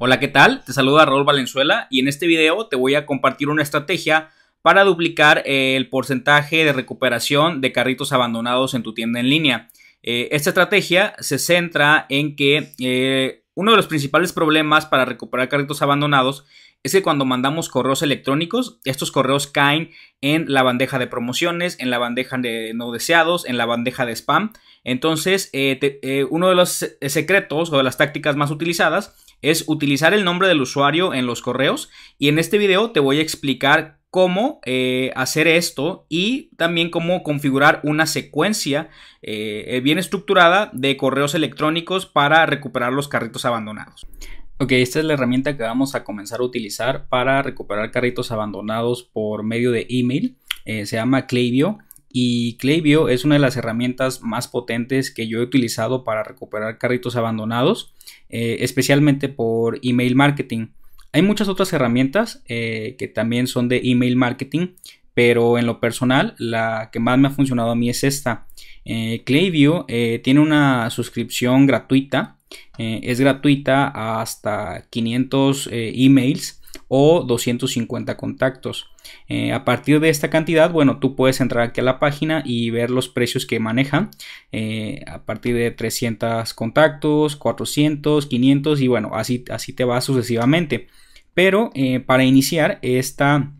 Hola, ¿qué tal? Te saluda Raúl Valenzuela y en este video te voy a compartir una estrategia para duplicar eh, el porcentaje de recuperación de carritos abandonados en tu tienda en línea. Eh, esta estrategia se centra en que eh, uno de los principales problemas para recuperar carritos abandonados es que cuando mandamos correos electrónicos, estos correos caen en la bandeja de promociones, en la bandeja de no deseados, en la bandeja de spam. Entonces, uno de los secretos o de las tácticas más utilizadas es utilizar el nombre del usuario en los correos y en este video te voy a explicar cómo eh, hacer esto y también cómo configurar una secuencia eh, bien estructurada de correos electrónicos para recuperar los carritos abandonados. Ok, esta es la herramienta que vamos a comenzar a utilizar para recuperar carritos abandonados por medio de email. Eh, se llama Klaviyo y Klaviyo es una de las herramientas más potentes que yo he utilizado para recuperar carritos abandonados, eh, especialmente por email marketing. Hay muchas otras herramientas eh, que también son de email marketing, pero en lo personal la que más me ha funcionado a mí es esta. Eh, Klaviyo tiene una suscripción gratuita, es gratuita hasta 500 emails o 250 contactos. Eh, a partir de esta cantidad, bueno, tú puedes entrar aquí a la página y ver los precios que manejan eh, a partir de 300 contactos, 400, 500 y bueno, así, así te va sucesivamente. Pero eh, para iniciar esta,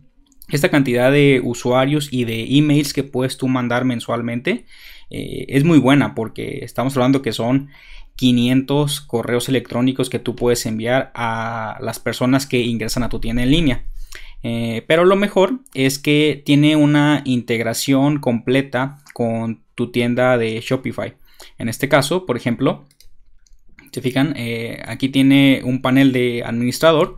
esta cantidad de usuarios y de emails que puedes tú mandar mensualmente es muy buena porque estamos hablando que son 500 correos electrónicos que tú puedes enviar a las personas que ingresan a tu tienda en línea. Eh, pero lo mejor es que tiene una integración completa con tu tienda de Shopify. En este caso, por ejemplo, se fijan, eh, aquí tiene un panel de administrador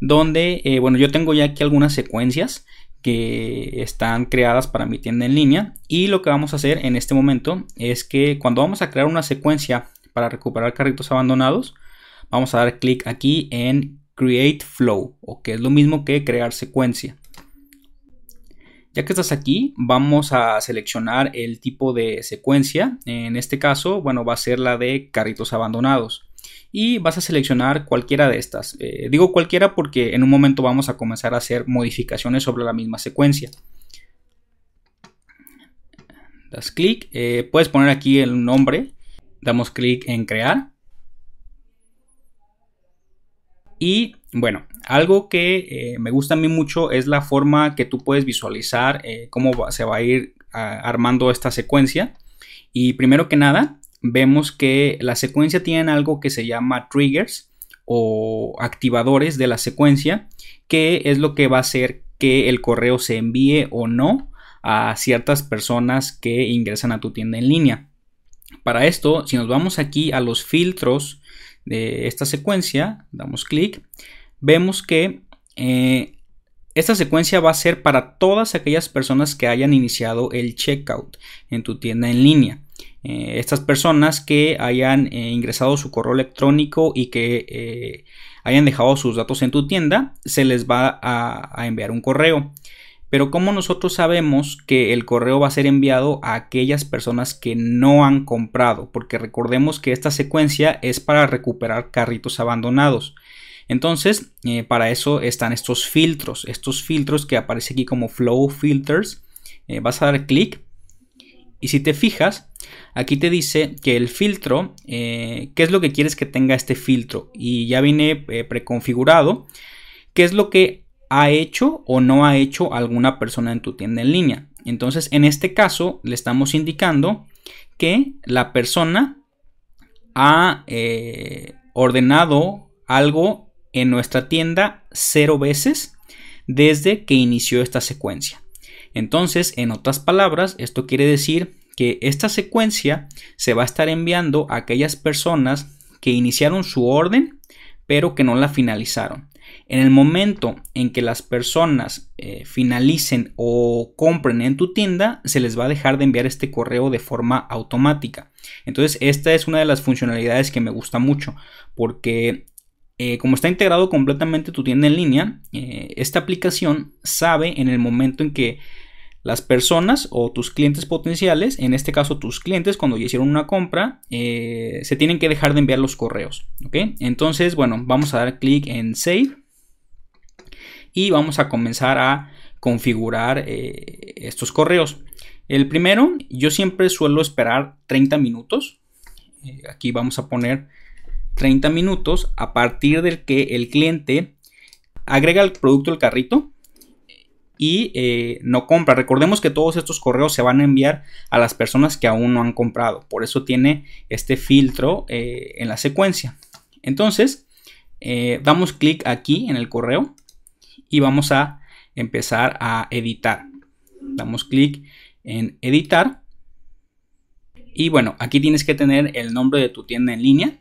donde, eh, bueno, yo tengo ya aquí algunas secuencias que están creadas para mi tienda en línea y lo que vamos a hacer en este momento es que cuando vamos a crear una secuencia para recuperar carritos abandonados, vamos a dar clic aquí en Create Flow, o que es lo mismo que crear secuencia. Ya que estás aquí, vamos a seleccionar el tipo de secuencia. En este caso, bueno, va a ser la de carritos abandonados. Y vas a seleccionar cualquiera de estas. Eh, digo cualquiera porque en un momento vamos a comenzar a hacer modificaciones sobre la misma secuencia. Das clic, eh, puedes poner aquí el nombre damos clic en crear. Y bueno, algo que eh, me gusta a mí mucho es la forma que tú puedes visualizar eh, cómo se va a ir armando esta secuencia. Y primero que nada, vemos que la secuencia tiene algo que se llama triggers o activadores de la secuencia, que es lo que va a hacer que el correo se envíe o no a ciertas personas que ingresan a tu tienda en línea. Para esto, si nos vamos aquí a los filtros de esta secuencia, damos clic, vemos que eh, esta secuencia va a ser para todas aquellas personas que hayan iniciado el checkout en tu tienda en línea. Eh, estas personas que hayan eh, ingresado su correo electrónico y que hayan dejado sus datos en tu tienda, se les va a enviar un correo. Pero ¿cómo nosotros sabemos que el correo va a ser enviado a aquellas personas que no han comprado? Porque recordemos que esta secuencia es para recuperar carritos abandonados. Entonces, eh, para eso están estos filtros, estos filtros que aparece aquí como flow filters. Eh, vas a dar clic y si te fijas, aquí te dice que el filtro, eh, ¿qué es lo que quieres que tenga este filtro? Y ya viene preconfigurado. ¿Qué es lo que ha hecho o no ha hecho alguna persona en tu tienda en línea. Entonces, en este caso, le estamos indicando que la persona ha eh, ordenado algo en nuestra tienda cero veces desde que inició esta secuencia. Entonces, en otras palabras, esto quiere decir que esta secuencia se va a estar enviando a aquellas personas que iniciaron su orden pero que no la finalizaron. En el momento en que las personas eh, finalicen o compren en tu tienda, se les va a dejar de enviar este correo de forma automática. Entonces, esta es una de las funcionalidades que me gusta mucho porque eh, como está integrado completamente tu tienda en línea, eh, esta aplicación sabe en el momento en que las personas o tus clientes potenciales, en este caso tus clientes cuando ya hicieron una compra, se tienen que dejar de enviar los correos. ¿ok? Entonces, bueno, vamos a dar clic en Save y vamos a comenzar a configurar eh, estos correos. El primero, yo siempre suelo esperar 30 minutos. Eh, aquí vamos a poner 30 minutos a partir del que el cliente agrega el producto al carrito y eh, no compra. Recordemos que todos estos correos se van a enviar a las personas que aún no han comprado. Por eso tiene este filtro en la secuencia. Entonces, damos clic aquí en el correo y vamos a empezar a editar. Damos clic en editar. Y bueno, aquí tienes que tener el nombre de tu tienda en línea.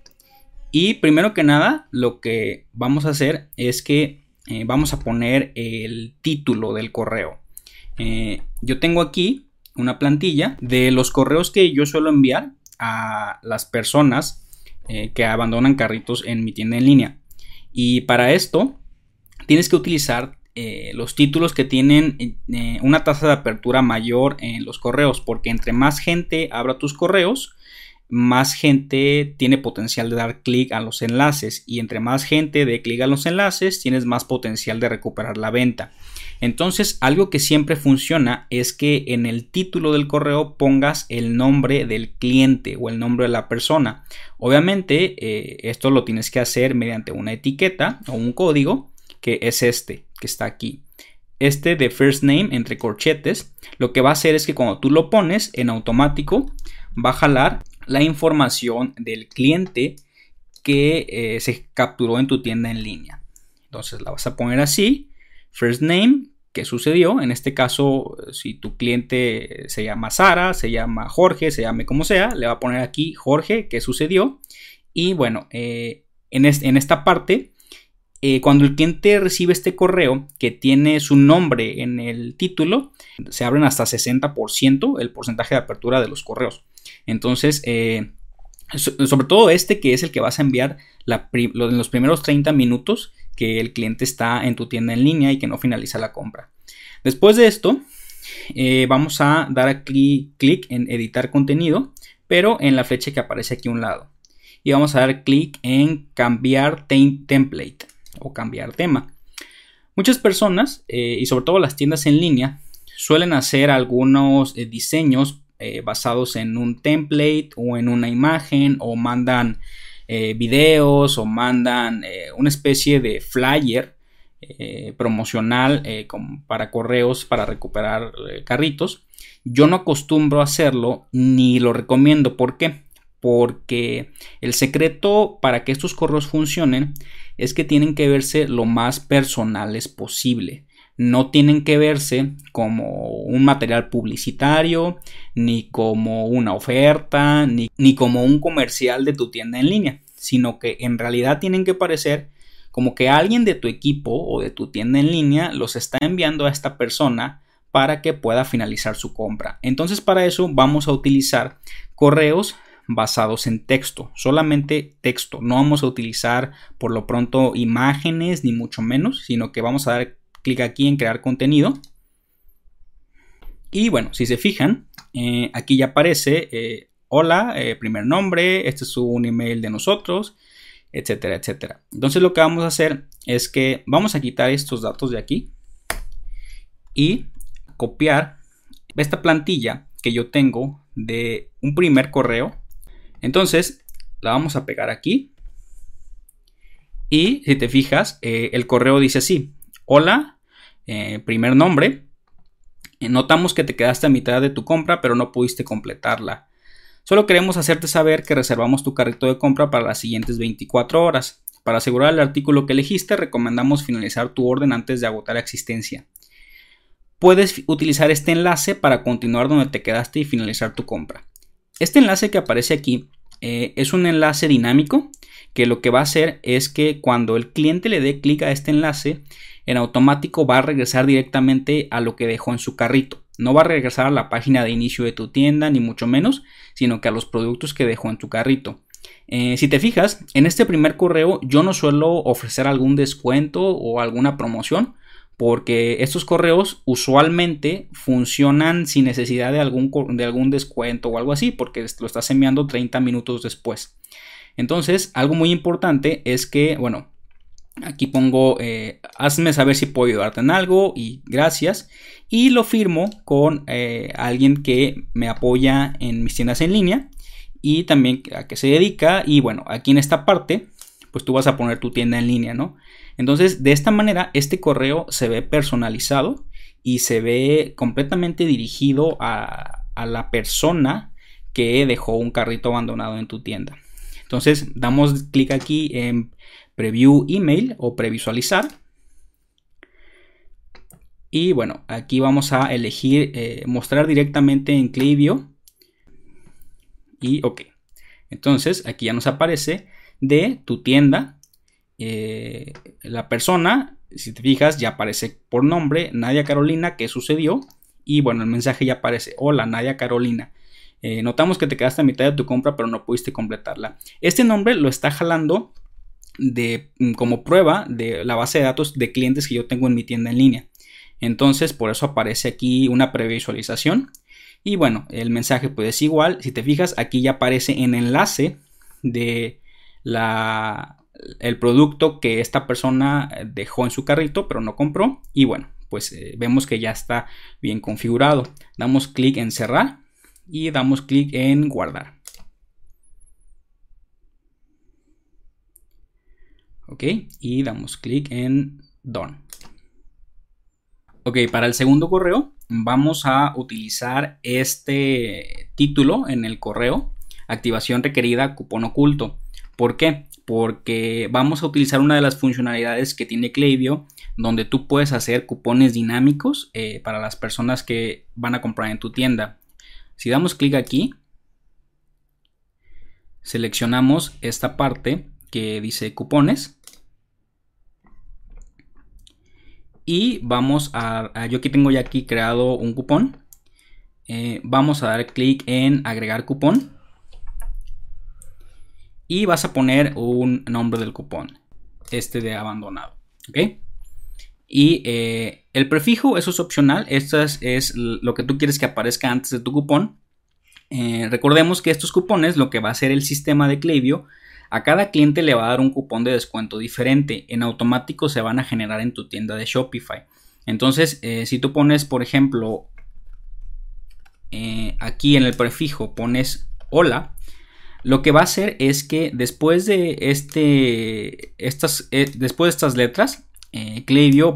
Y primero que nada, lo que vamos a hacer es que eh, vamos a poner el título del correo. Eh, yo tengo aquí una plantilla de los correos que yo suelo enviar a las personas eh, que abandonan carritos en mi tienda en línea. Y para esto tienes que utilizar eh, los títulos que tienen eh, una tasa de apertura mayor en los correos, porque entre más gente abra tus correos, más gente tiene potencial de dar clic a los enlaces y entre más gente dé clic a los enlaces, tienes más potencial de recuperar la venta. Entonces, algo que siempre funciona es que en el título del correo pongas el nombre del cliente o el nombre de la persona. Obviamente, eh, esto lo tienes que hacer mediante una etiqueta o un código que es este, que está aquí. Este de first name entre corchetes, lo que va a hacer es que cuando tú lo pones en automático, va a jalar la información del cliente que eh, se capturó en tu tienda en línea. Entonces la vas a poner así, first name, ¿qué sucedió? En este caso, si tu cliente se llama Sara, se llama Jorge, se llame como sea, le va a poner aquí Jorge, ¿qué sucedió? Y bueno, eh, en esta parte eh, cuando el cliente recibe este correo que tiene su nombre en el título, se abren hasta 60% el porcentaje de apertura de los correos. Entonces, eh, sobre todo este que es el que vas a enviar en los primeros 30 minutos que el cliente está en tu tienda en línea y que no finaliza la compra. Después de esto, eh, vamos a dar clic en editar contenido, pero en la flecha que aparece aquí a un lado. Y vamos a dar clic en cambiar template o cambiar tema. Muchas personas, eh, y sobre todo las tiendas en línea, suelen hacer algunos eh, diseños eh, basados en un template o en una imagen o mandan videos o mandan una especie de flyer promocional para correos para recuperar carritos. Yo no acostumbro a hacerlo ni lo recomiendo. ¿Por qué? Porque el secreto para que estos correos funcionen es que tienen que verse lo más personales posible. No tienen que verse como un material publicitario, ni como una oferta, ni, ni como un comercial de tu tienda en línea, sino que en realidad tienen que parecer como que alguien de tu equipo o de tu tienda en línea los está enviando a esta persona para que pueda finalizar su compra. Entonces para eso vamos a utilizar correos basados en texto, solamente texto. No vamos a utilizar por lo pronto imágenes ni mucho menos, sino que vamos a dar clic aquí en crear contenido. Y bueno, si se fijan, eh, aquí ya aparece eh, hola, eh, primer nombre, este es un email de nosotros, etcétera, etcétera. Entonces lo que vamos a hacer es que vamos a quitar estos datos de aquí y copiar esta plantilla que yo tengo de un primer correo entonces, la vamos a pegar aquí. Y si te fijas, eh, el correo dice así. Hola, eh, primer nombre. Eh, notamos que te quedaste a mitad de tu compra, pero no pudiste completarla. Solo queremos hacerte saber que reservamos tu carrito de compra para las siguientes 24 horas. Para asegurar el artículo que elegiste, recomendamos finalizar tu orden antes de agotar la existencia. Puedes utilizar este enlace para continuar donde te quedaste y finalizar tu compra. Este enlace que aparece aquí eh, es un enlace dinámico que lo que va a hacer es que cuando el cliente le dé clic a este enlace, en automático va a regresar directamente a lo que dejó en su carrito. No va a regresar a la página de inicio de tu tienda, ni mucho menos, sino que a los productos que dejó en tu carrito. Eh, si te fijas, en este primer correo yo no suelo ofrecer algún descuento o alguna promoción porque estos correos usualmente funcionan sin necesidad de algún, de algún descuento o algo así, porque lo estás enviando 30 minutos después. Entonces, algo muy importante es que, bueno, aquí pongo, eh, hazme saber si puedo ayudarte en algo y gracias. Y lo firmo con eh, alguien que me apoya en mis tiendas en línea y también a qué se dedica. Y bueno, aquí en esta parte, pues tú vas a poner tu tienda en línea, ¿no? Entonces, de esta manera, este correo se ve personalizado y se ve completamente dirigido a, la persona que dejó un carrito abandonado en tu tienda. Entonces, damos clic aquí en Preview Email o Previsualizar. Y bueno, aquí vamos a elegir eh, mostrar directamente en Klaviyo. Y ok. Entonces, aquí ya nos aparece de tu tienda eh, la persona, si te fijas, ya aparece por nombre, Nadia Carolina, ¿qué sucedió? Y bueno, el mensaje ya aparece, hola Nadia Carolina. Eh, notamos que te quedaste a mitad de tu compra, pero no pudiste completarla. Este nombre lo está jalando de, mm, como prueba de la base de datos de clientes que yo tengo en mi tienda en línea. Entonces, por eso aparece aquí una previsualización. Y bueno, el mensaje pues es igual. Si te fijas, aquí ya aparece en enlace de la, el producto que esta persona dejó en su carrito pero no compró. Y bueno pues eh, vemos que ya está bien configurado. Damos clic en cerrar y damos clic en guardar. Ok y damos clic en done. Ok para el segundo correo vamos a utilizar este título en el correo activación requerida cupón oculto ¿Por qué? Porque vamos a utilizar una de las funcionalidades que tiene Klaviyo, donde tú puedes hacer cupones dinámicos eh, para las personas que van a comprar en tu tienda. Si damos clic aquí, seleccionamos esta parte que dice cupones. Y vamos a, yo aquí tengo ya aquí creado un cupón. Eh, vamos a dar clic en agregar cupón y vas a poner un nombre del cupón, este de abandonado, ¿ok? Y eh, el prefijo, eso es opcional, esto es, lo que tú quieres que aparezca antes de tu cupón. Eh, recordemos que estos cupones, lo que va a hacer el sistema de Klaviyo, a cada cliente le va a dar un cupón de descuento diferente. En automático se van a generar en tu tienda de Shopify. Entonces, eh, si tú pones, por ejemplo, aquí en el prefijo pones hola, lo que va a hacer es que después de este, estas, eh, después de estas letras, eh,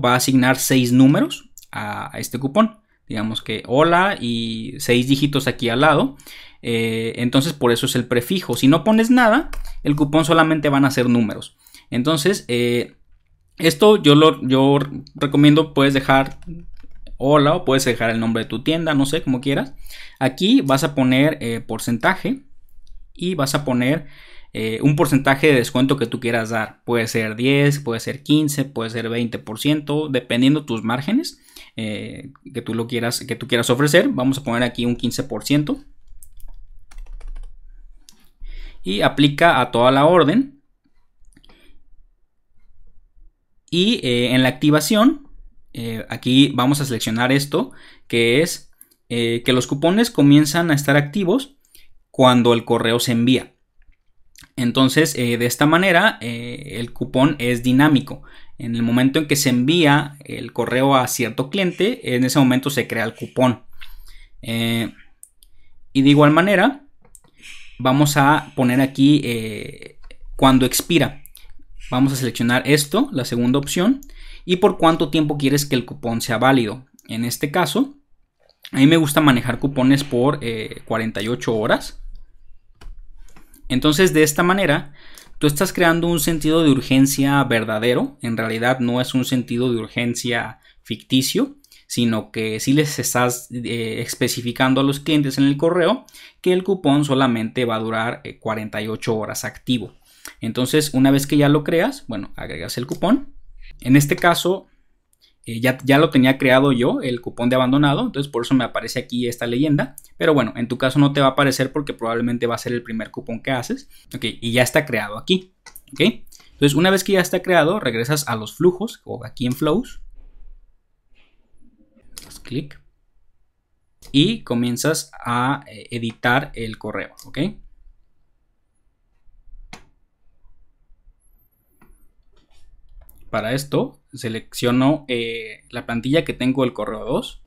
va a asignar seis números a, este cupón. Digamos que hola y seis dígitos aquí al lado. Eh, entonces por eso es el prefijo. Si no pones nada, el cupón solamente van a ser números. Entonces, eh, esto yo lo yo recomiendo, puedes dejar hola o puedes dejar el nombre de tu tienda, no sé, como quieras. Aquí vas a poner porcentaje y vas a poner eh, un porcentaje de descuento que tú quieras dar. Puede ser 10, puede ser 15, puede ser 20%, dependiendo tus márgenes eh, que tú lo quieras, que tú quieras ofrecer. Vamos a poner aquí un 15%. Y aplica a toda la orden. Y eh, en la activación, aquí vamos a seleccionar esto, que es que los cupones comienzan a estar activos cuando el correo se envía. Entonces, eh, de esta manera, eh, el cupón es dinámico. En el momento en que se envía el correo a cierto cliente, en ese momento se crea el cupón. Eh, y de igual manera, vamos a poner aquí cuando expira. Vamos a seleccionar esto, la segunda opción, y por cuánto tiempo quieres que el cupón sea válido. En este caso, a mí me gusta manejar cupones por 48 horas. Entonces, de esta manera, tú estás creando un sentido de urgencia verdadero. En realidad no es un sentido de urgencia ficticio, sino que sí les estás eh, especificando a los clientes en el correo que el cupón solamente va a durar 48 eh, horas activo. Entonces, una vez que ya lo creas, bueno, agregas el cupón. En este caso, eh, ya, ya, lo tenía creado yo, el cupón de abandonado, entonces por eso me aparece aquí esta leyenda. Pero bueno, en tu caso no te va a aparecer porque probablemente va a ser el primer cupón que haces. Ok, y ya está creado aquí. Ok, entonces una vez que ya está creado, regresas a los flujos o aquí en flows. clic. Y comienzas a eh, editar el correo, ¿ok? Para esto selecciono eh, la plantilla que tengo el correo 2.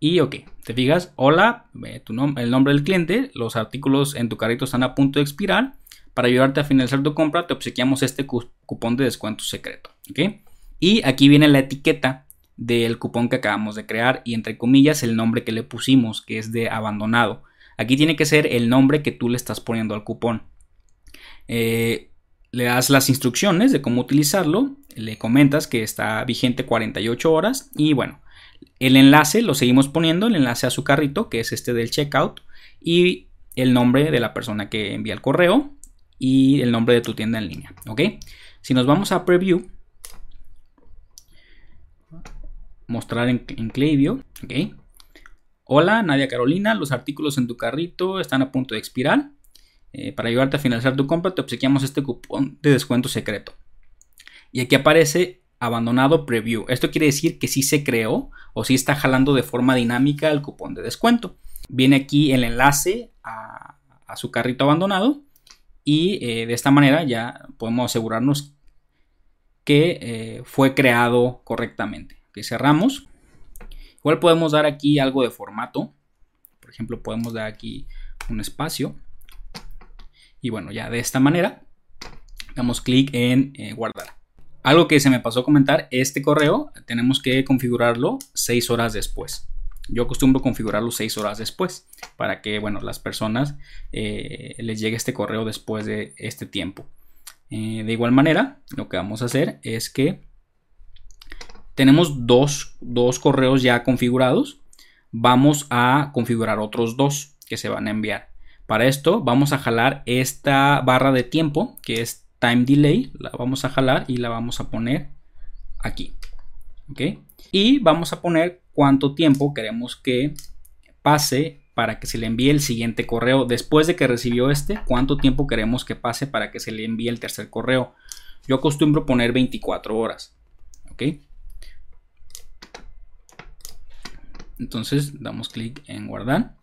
Y ok, te fijas, hola, tu el nombre del cliente, los artículos en tu carrito están a punto de expirar. Para ayudarte a finalizar tu compra, te obsequiamos este cupón de descuento secreto. ¿ok? Y aquí viene la etiqueta del cupón que acabamos de crear y entre comillas el nombre que le pusimos, que es de abandonado. Aquí tiene que ser el nombre que tú le estás poniendo al cupón. Eh, le das las instrucciones de cómo utilizarlo, le comentas que está vigente 48 horas y bueno, el enlace lo seguimos poniendo, el enlace a su carrito, que es este del checkout, y el nombre de la persona que envía el correo y el nombre de tu tienda en línea. ¿Ok? Si nos vamos a preview, mostrar en, en Klaviyo, ¿ok? Hola, Nadia Carolina, los artículos en tu carrito están a punto de expirar. Eh, para ayudarte a finalizar tu compra, te obsequiamos este cupón de descuento secreto. Y aquí aparece abandonado preview. Esto quiere decir que sí se creó o sí está jalando de forma dinámica el cupón de descuento. Viene aquí el enlace a, su carrito abandonado y eh, de esta manera ya podemos asegurarnos que eh, fue creado correctamente. Que cerramos Igual podemos dar aquí algo de formato. Por ejemplo, podemos dar aquí un espacio. Y bueno, ya de esta manera damos clic en eh, guardar. Algo que se me pasó a comentar, este correo tenemos que configurarlo 6 horas después. Yo acostumbro configurarlo 6 horas después para que bueno, las personas eh, les llegue este correo después de este tiempo. Eh, de igual manera, lo que vamos a hacer es que tenemos dos, correos ya configurados. Vamos a configurar otros dos que se van a enviar. Para esto vamos a jalar esta barra de tiempo que es time delay. La vamos a jalar y la vamos a poner aquí. ¿Ok? Y vamos a poner cuánto tiempo queremos que pase para que se le envíe el siguiente correo. Después de que recibió este, cuánto tiempo queremos que pase para que se le envíe el tercer correo. Yo acostumbro poner 24 horas. ¿Ok? Entonces damos clic en guardar.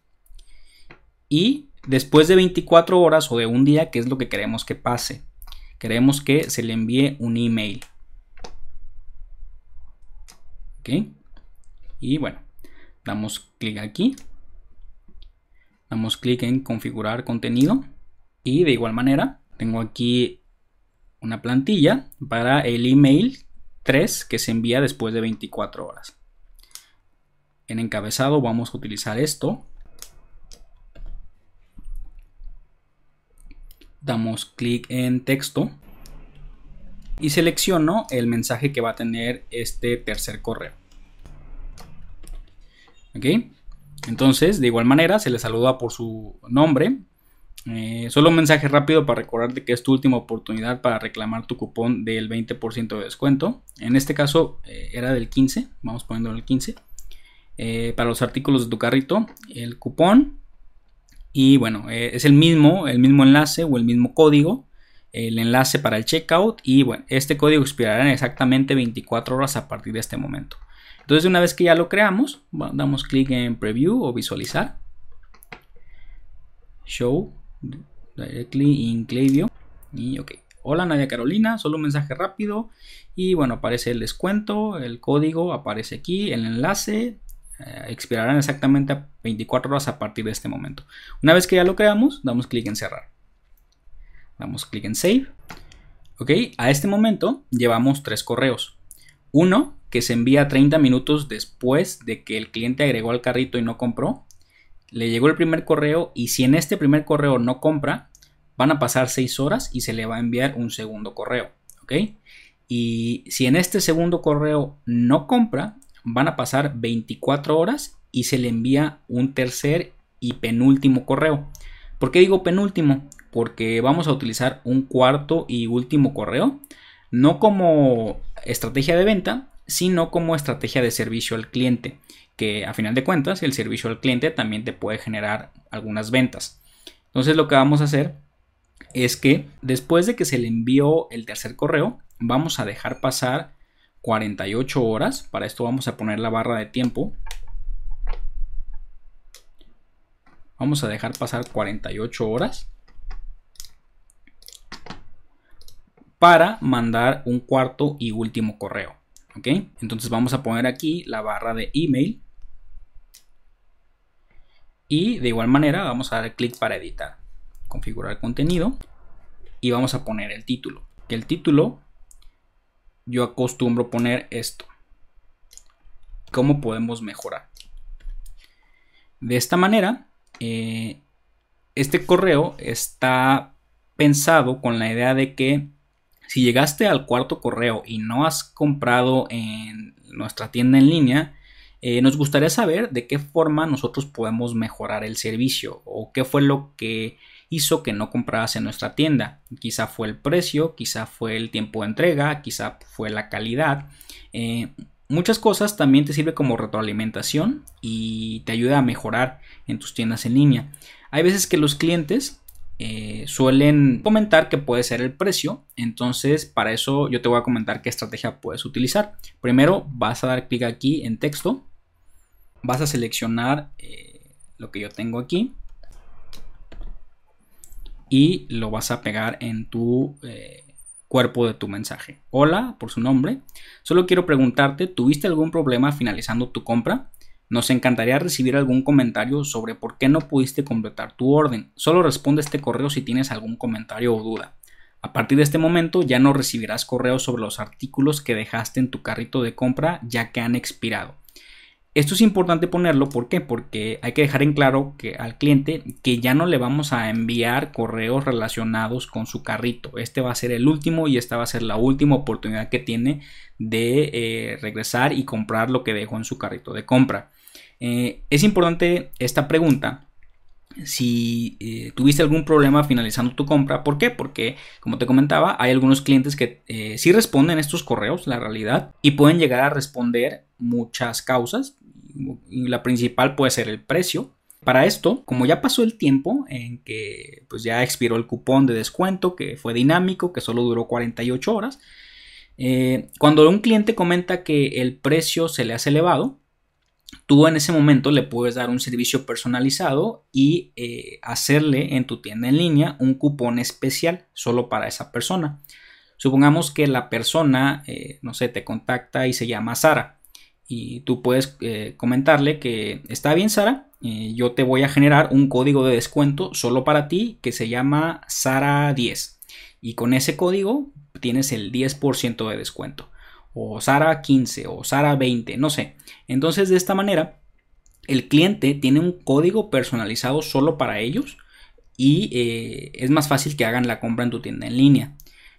Y después de 24 horas o de un día, ¿qué es lo que queremos que pase? Queremos que se le envíe un email. ¿Ok? Y bueno, damos clic aquí. Damos clic en configurar contenido. Y de igual manera, tengo aquí una plantilla para el email 3 que se envía después de 24 horas. En encabezado vamos a utilizar esto. Damos clic en texto y selecciono el mensaje que va a tener este tercer correo. ¿Ok? Entonces, de igual manera, se le saluda por su nombre. Eh, solo un mensaje rápido para recordarte que es tu última oportunidad para reclamar tu cupón del 20% de descuento. En este caso eh, era del 15, vamos poniendo el 15. Eh, para los artículos de tu carrito, el cupón. Y bueno, eh, es el mismo, el mismo enlace o el mismo código, el enlace para el checkout. Y bueno, este código expirará en exactamente 24 horas a partir de este momento. Entonces, una vez que ya lo creamos, damos clic en Preview o Visualizar. Show directly in Klaviyo. Y ok. Hola Nadia Carolina, solo un mensaje rápido. Y bueno, aparece el descuento, el código aparece aquí, el enlace, eh, expirarán exactamente 24 horas a partir de este momento. Una vez que ya lo creamos, damos clic en cerrar. Damos clic en save. Ok, a este momento llevamos tres correos. Uno que se envía 30 minutos después de que el cliente agregó al carrito y no compró. Le llegó el primer correo y si en este primer correo no compra, van a pasar 6 horas y se le va a enviar un segundo correo. ¿Ok? Y si en este segundo correo no compra, van a pasar 24 horas y se le envía un tercer y penúltimo correo. ¿Por qué digo penúltimo? Porque vamos a utilizar un cuarto y último correo, no como estrategia de venta, sino como estrategia de servicio al cliente, que a final de cuentas el servicio al cliente también te puede generar algunas ventas. Entonces lo que vamos a hacer es que después de que se le envió el tercer correo, vamos a dejar pasar 48 horas. Para esto vamos a poner la barra de tiempo. Vamos a dejar pasar 48 horas para mandar un cuarto y último correo. ¿Ok? Entonces vamos a poner aquí la barra de email. Y de igual manera vamos a dar clic para editar. Configurar contenido. Y vamos a poner el título. Que el título yo acostumbro poner esto. ¿Cómo podemos mejorar? De esta manera, eh, este correo está pensado con la idea de que si llegaste al cuarto correo y no has comprado en nuestra tienda en línea, eh, nos gustaría saber de qué forma nosotros podemos mejorar el servicio o qué fue lo que hizo que no compraras en nuestra tienda. Quizá fue el precio, quizá fue el tiempo de entrega, quizá fue la calidad. Eh, muchas cosas también te sirve como retroalimentación y te ayuda a mejorar en tus tiendas en línea. Hay veces que los clientes eh, suelen comentar que puede ser el precio. Entonces, para eso yo te voy a comentar qué estrategia puedes utilizar. Primero, vas a dar clic aquí en texto. Vas a seleccionar eh, lo que yo tengo aquí. Y lo vas a pegar en tu eh, cuerpo de tu mensaje. Hola, por su nombre. Solo quiero preguntarte, ¿tuviste algún problema finalizando tu compra? Nos encantaría recibir algún comentario sobre por qué no pudiste completar tu orden. Solo responde este correo si tienes algún comentario o duda. A partir de este momento ya no recibirás correos sobre los artículos que dejaste en tu carrito de compra ya que han expirado. Esto es importante ponerlo, ¿por qué? Porque hay que dejar en claro que al cliente que ya no le vamos a enviar correos relacionados con su carrito. Este va a ser el último y esta va a ser la última oportunidad que tiene de eh, regresar y comprar lo que dejó en su carrito de compra. Eh, es importante esta pregunta si eh, tuviste algún problema finalizando tu compra. ¿Por qué? Porque, como te comentaba, hay algunos clientes que sí responden estos correos, la realidad, y pueden llegar a responder muchas causas. La principal puede ser el precio. Para esto, como ya pasó el tiempo en que pues ya expiró el cupón de descuento, que fue dinámico, que solo duró 48 horas, cuando un cliente comenta que el precio se le hace elevado, tú en ese momento le puedes dar un servicio personalizado y eh, hacerle en tu tienda en línea un cupón especial solo para esa persona. Supongamos que la persona, eh, no sé, te contacta y se llama Sara. Y tú puedes eh, comentarle que está bien Sara, yo te voy a generar un código de descuento solo para ti que se llama Sara 10. Y con ese código tienes el 10% de descuento o Sara 15 o Sara 20, no sé. Entonces de esta manera el cliente tiene un código personalizado solo para ellos y eh, es más fácil que hagan la compra en tu tienda en línea.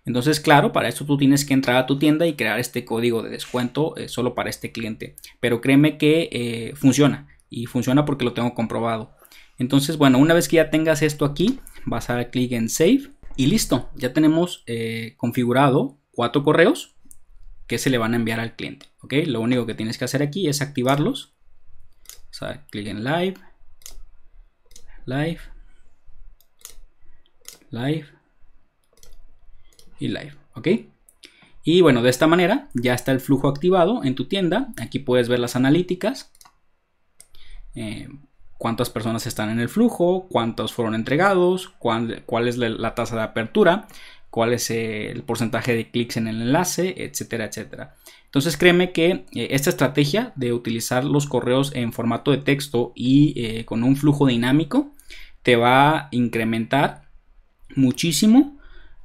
Entonces, claro, para esto tú tienes que entrar a tu tienda y crear este código de descuento eh, solo para este cliente. Pero créeme que eh, funciona y funciona porque lo tengo comprobado. Entonces, bueno, una vez que ya tengas esto aquí, vas a dar clic en Save y listo. Ya tenemos configurado cuatro correos que se le van a enviar al cliente. ¿ok? Lo único que tienes que hacer aquí es activarlos. O sea, clic en Live, Live, Live y Live. ¿Ok? Y bueno, de esta manera ya está el flujo activado en tu tienda. Aquí puedes ver las analíticas. Eh, cuántas personas están en el flujo, cuántos fueron entregados, cuál, es la, tasa de apertura, cuál es el porcentaje de clics en el enlace, etcétera, etcétera. Entonces créeme que eh, esta estrategia de utilizar los correos en formato de texto y eh, con un flujo dinámico te va a incrementar muchísimo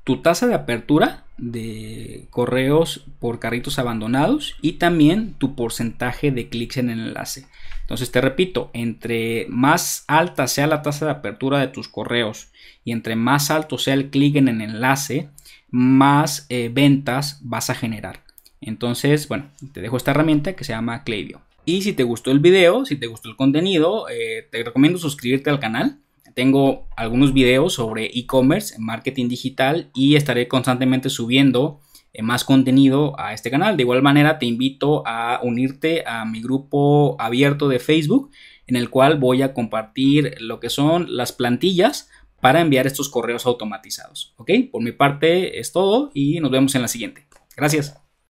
tu tasa de apertura de correos por carritos abandonados y también tu porcentaje de clics en el enlace. Entonces te repito, entre más alta sea la tasa de apertura de tus correos y entre más alto sea el clic en el enlace, más eh, ventas vas a generar. Entonces, bueno, te dejo esta herramienta que se llama Klaviyo. Y si te gustó el video, si te gustó el contenido, eh, te recomiendo suscribirte al canal. Tengo algunos videos sobre e-commerce, marketing digital y estaré constantemente subiendo eh, más contenido a este canal. De igual manera, te invito a unirte a mi grupo abierto de Facebook, en el cual voy a compartir lo que son las plantillas para enviar estos correos automatizados. ¿Ok? Por mi parte es todo y nos vemos en la siguiente. Gracias.